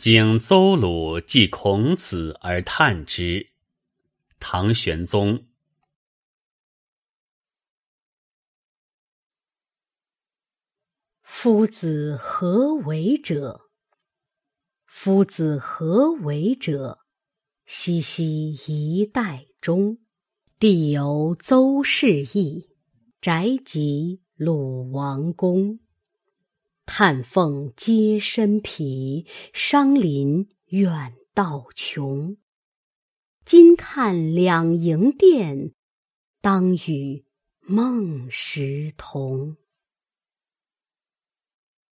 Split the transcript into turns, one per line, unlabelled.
经邹鲁记孔子而叹之。唐玄宗。
夫子何为者？夫子何为者？熙熙一代中，地有邹氏邑，宅及鲁王宫。叹凤皆身疲，伤林远道穷。今看两楹殿，当与孟时同。